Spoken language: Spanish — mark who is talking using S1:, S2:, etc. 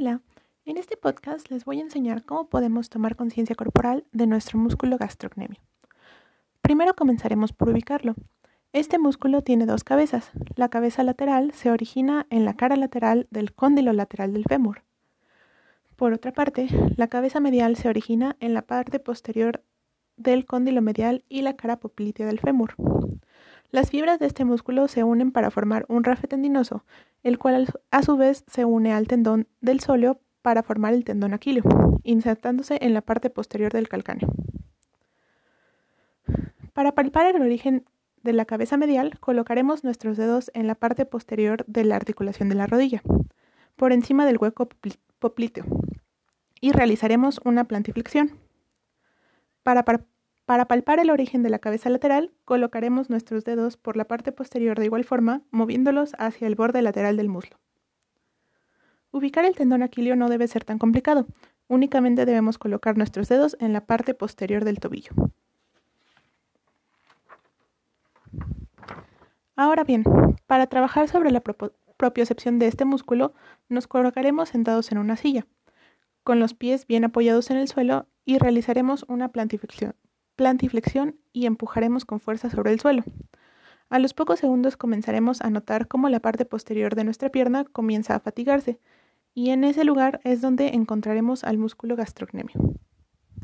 S1: Hola, en este podcast les voy a enseñar cómo podemos tomar conciencia corporal de nuestro músculo gastrocnemio. Primero comenzaremos por ubicarlo. Este músculo tiene dos cabezas. La cabeza lateral se origina en la cara lateral del cóndilo lateral del fémur. Por otra parte, la cabeza medial se origina en la parte posterior del cóndilo medial y la cara poplitea del fémur. Las fibras de este músculo se unen para formar un rafe tendinoso, el cual a su vez se une al tendón del sóleo para formar el tendón aquileo, insertándose en la parte posterior del calcáneo. Para palpar el origen de la cabeza medial, colocaremos nuestros dedos en la parte posterior de la articulación de la rodilla, por encima del hueco popliteo, y realizaremos una plantiflexión. Para, para palpar el origen de la cabeza lateral, colocaremos nuestros dedos por la parte posterior de igual forma, moviéndolos hacia el borde lateral del muslo. Ubicar el tendón aquileo no debe ser tan complicado, únicamente debemos colocar nuestros dedos en la parte posterior del tobillo. Ahora bien, para trabajar sobre la propiocepción de este músculo, nos colocaremos sentados en una silla, con los pies bien apoyados en el suelo y realizaremos una plantiflexión, plantiflexión y empujaremos con fuerza sobre el suelo. A los pocos segundos comenzaremos a notar cómo la parte posterior de nuestra pierna comienza a fatigarse, y en ese lugar es donde encontraremos al músculo gastrocnemio.